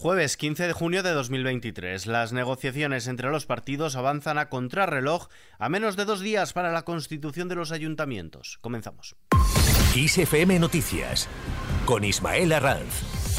Jueves 15 de junio de 2023. Las negociaciones entre los partidos avanzan a contrarreloj a menos de dos días para la constitución de los ayuntamientos. Comenzamos. ISFM Noticias con Ismael Arranz.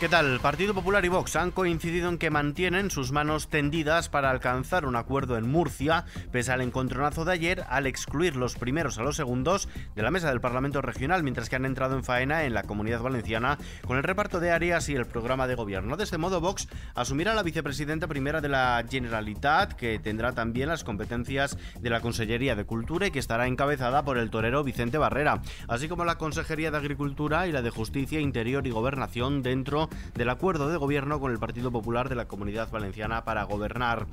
¿Qué tal? Partido Popular y Vox han coincidido en que mantienen sus manos tendidas para alcanzar un acuerdo en Murcia, pese al encontronazo de ayer al excluir los primeros a los segundos de la mesa del Parlamento Regional, mientras que han entrado en faena en la Comunidad Valenciana con el reparto de áreas y el programa de gobierno. De este modo, Vox asumirá la vicepresidenta primera de la Generalitat, que tendrá también las competencias de la Consellería de Cultura y que estará encabezada por el torero Vicente Barrera, así como la Consejería de Agricultura y la de Justicia, Interior y Gobernación dentro del acuerdo de gobierno con el Partido Popular de la Comunidad Valenciana para gobernar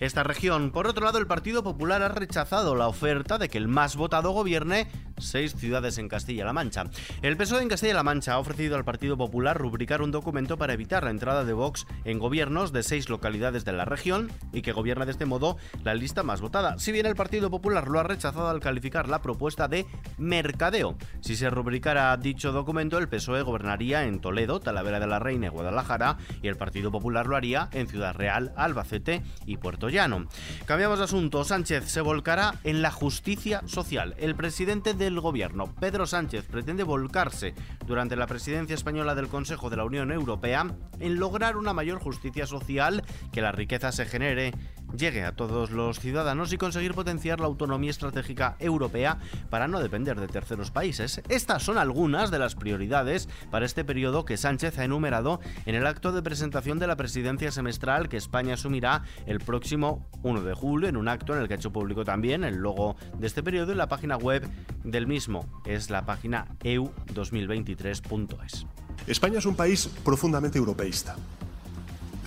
esta región. Por otro lado, el Partido Popular ha rechazado la oferta de que el más votado gobierne seis ciudades en Castilla-La Mancha. El PSOE en Castilla-La Mancha ha ofrecido al Partido Popular rubricar un documento para evitar la entrada de Vox en gobiernos de seis localidades de la región y que gobierna de este modo la lista más votada. Si bien el Partido Popular lo ha rechazado al calificar la propuesta de mercadeo. Si se rubricara dicho documento, el PSOE gobernaría en Toledo, Talavera de la Reina y Guadalajara y el Partido Popular lo haría en Ciudad Real, Albacete y Puerto Llano. Cambiamos de asunto. Sánchez se volcará en la justicia social. El presidente de el gobierno, Pedro Sánchez, pretende volcarse durante la presidencia española del Consejo de la Unión Europea en lograr una mayor justicia social, que la riqueza se genere llegue a todos los ciudadanos y conseguir potenciar la autonomía estratégica europea para no depender de terceros países. Estas son algunas de las prioridades para este periodo que Sánchez ha enumerado en el acto de presentación de la presidencia semestral que España asumirá el próximo 1 de julio en un acto en el que ha hecho público también el logo de este periodo y la página web de el mismo es la página eu2023.es. España es un país profundamente europeísta.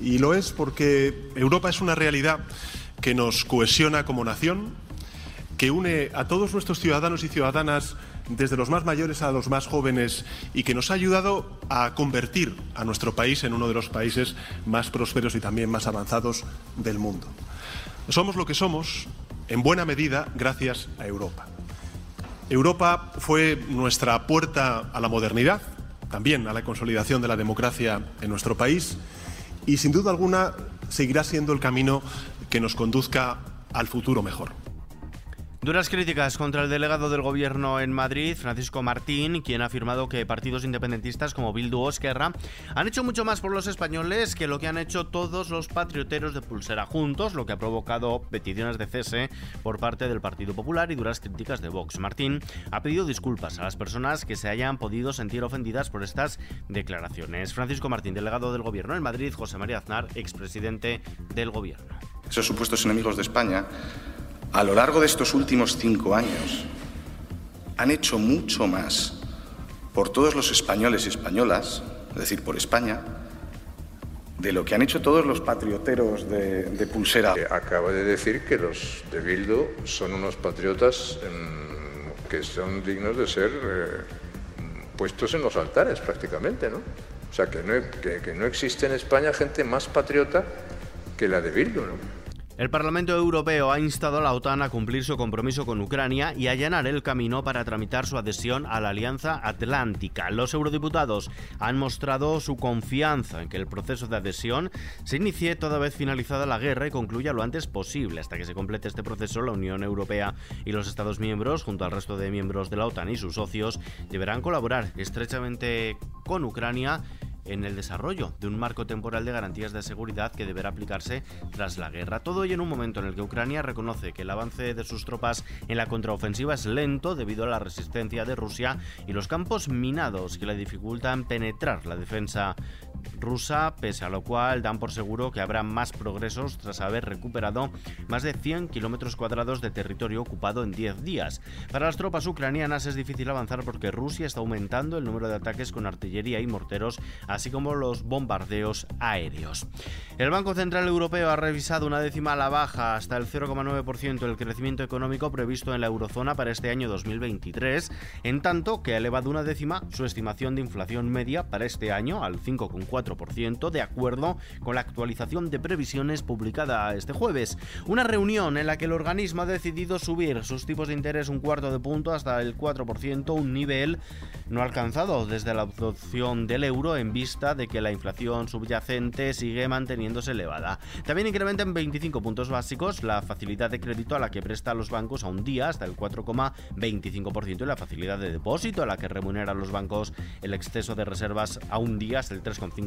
Y lo es porque Europa es una realidad que nos cohesiona como nación, que une a todos nuestros ciudadanos y ciudadanas, desde los más mayores a los más jóvenes, y que nos ha ayudado a convertir a nuestro país en uno de los países más prósperos y también más avanzados del mundo. Somos lo que somos, en buena medida, gracias a Europa. Europa fue nuestra puerta a la modernidad, también a la consolidación de la democracia en nuestro país y sin duda alguna seguirá siendo el camino que nos conduzca al futuro mejor. Duras críticas contra el delegado del gobierno en Madrid, Francisco Martín, quien ha afirmado que partidos independentistas como Bildu o Esquerra han hecho mucho más por los españoles que lo que han hecho todos los patrioteros de pulsera juntos, lo que ha provocado peticiones de cese por parte del Partido Popular y duras críticas de Vox. Martín ha pedido disculpas a las personas que se hayan podido sentir ofendidas por estas declaraciones. Francisco Martín, delegado del gobierno en Madrid, José María Aznar, expresidente del gobierno. Esos supuestos enemigos de España a lo largo de estos últimos cinco años han hecho mucho más por todos los españoles y españolas, es decir, por España, de lo que han hecho todos los patrioteros de, pulsera. Acaba de decir que los de Bildu son unos patriotas em, que son dignos de ser eh, puestos en los altares prácticamente, ¿no? O sea, que no, que no existe en España gente más patriota que la de Bildu, ¿no? El Parlamento Europeo ha instado a la OTAN a cumplir su compromiso con Ucrania y allanar el camino para tramitar su adhesión a la Alianza Atlántica. Los eurodiputados han mostrado su confianza en que el proceso de adhesión se inicie toda vez finalizada la guerra y concluya lo antes posible. Hasta que se complete este proceso, la Unión Europea y los Estados miembros, junto al resto de miembros de la OTAN y sus socios, deberán colaborar estrechamente con Ucrania en el desarrollo de un marco temporal de garantías de seguridad que deberá aplicarse tras la guerra. Todo ello en un momento en el que Ucrania reconoce que el avance de sus tropas en la contraofensiva es lento debido a la resistencia de Rusia y los campos minados que le dificultan penetrar la defensa rusa, pese a lo cual dan por seguro que habrá más progresos tras haber recuperado más de 100 kilómetros cuadrados de territorio ocupado en 10 días. Para las tropas ucranianas es difícil avanzar porque Rusia está aumentando el número de ataques con artillería y morteros, así como los bombardeos aéreos. El Banco Central Europeo ha revisado una décima a la baja hasta el 0,9% el crecimiento económico previsto en la eurozona para este año 2023, en tanto que ha elevado una décima su estimación de inflación media para este año al 5,4%. 4%, de acuerdo con la actualización de previsiones publicada este jueves. Una reunión en la que el organismo ha decidido subir sus tipos de interés un cuarto de punto hasta el 4%, un nivel no alcanzado desde la adopción del euro en vista de que la inflación subyacente sigue manteniéndose elevada. También incrementa en 25 puntos básicos la facilidad de crédito a la que presta los bancos a un día hasta el 4,25% y la facilidad de depósito a la que remunera los bancos el exceso de reservas a un día hasta el 3,5%.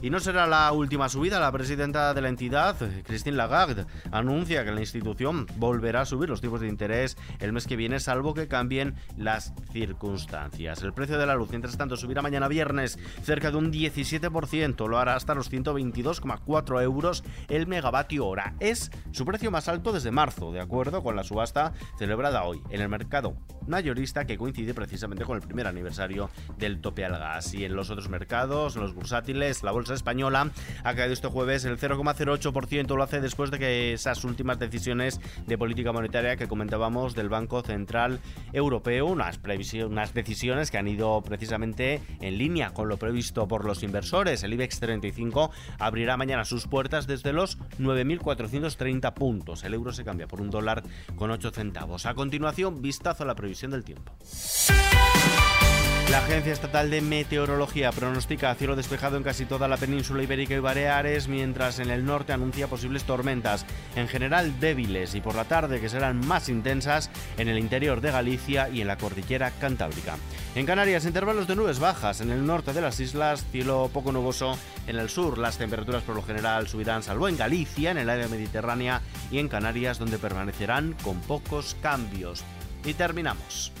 Y no será la última subida. La presidenta de la entidad, Christine Lagarde, anuncia que la institución volverá a subir los tipos de interés el mes que viene, salvo que cambien las circunstancias. El precio de la luz, mientras tanto, subirá mañana viernes cerca de un 17%, lo hará hasta los 122,4 euros el megavatio hora. Es su precio más alto desde marzo, de acuerdo con la subasta celebrada hoy en el mercado mayorista que coincide precisamente con el primer aniversario del tope al gas. Y en los otros mercados, los bursátiles, la bolsa española ha caído este jueves el 0,08%, lo hace después de que esas últimas decisiones de política monetaria que comentábamos del Banco Central Europeo, unas, unas decisiones que han ido precisamente en línea con lo previsto por los inversores. El IBEX 35 abrirá mañana sus puertas desde los 9.430 puntos. El euro se cambia por un dólar con 8 centavos. A continuación, vistazo a la previsión tiempo. La Agencia Estatal de Meteorología pronostica cielo despejado en casi toda la península ibérica y Baleares, mientras en el norte anuncia posibles tormentas, en general débiles y por la tarde que serán más intensas en el interior de Galicia y en la cordillera cantábrica. En Canarias, intervalos de nubes bajas, en el norte de las islas, cielo poco nuboso, en el sur las temperaturas por lo general subirán, salvo en Galicia, en el área mediterránea y en Canarias, donde permanecerán con pocos cambios. Y terminamos.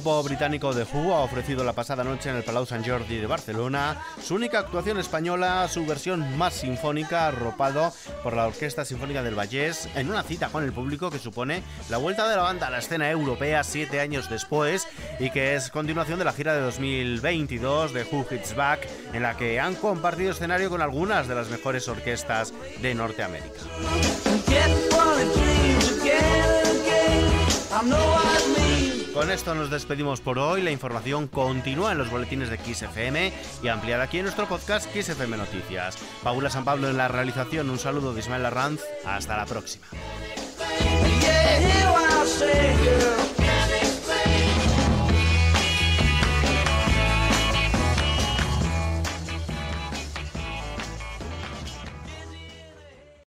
Grupo británico The Who ha ofrecido la pasada noche en el Palau Sant Jordi de Barcelona su única actuación española, su versión más sinfónica, arropado por la Orquesta Sinfónica del Vallés, en una cita con el público que supone la vuelta de la banda a la escena europea siete años después y que es continuación de la gira de 2022 de Who Hits Back, en la que han compartido escenario con algunas de las mejores orquestas de Norteamérica. con esto nos despedimos por hoy. La información continúa en los boletines de XFM y ampliada aquí en nuestro podcast XFM Noticias. Paula San Pablo en la realización. Un saludo de Ismael Arranz. Hasta la próxima.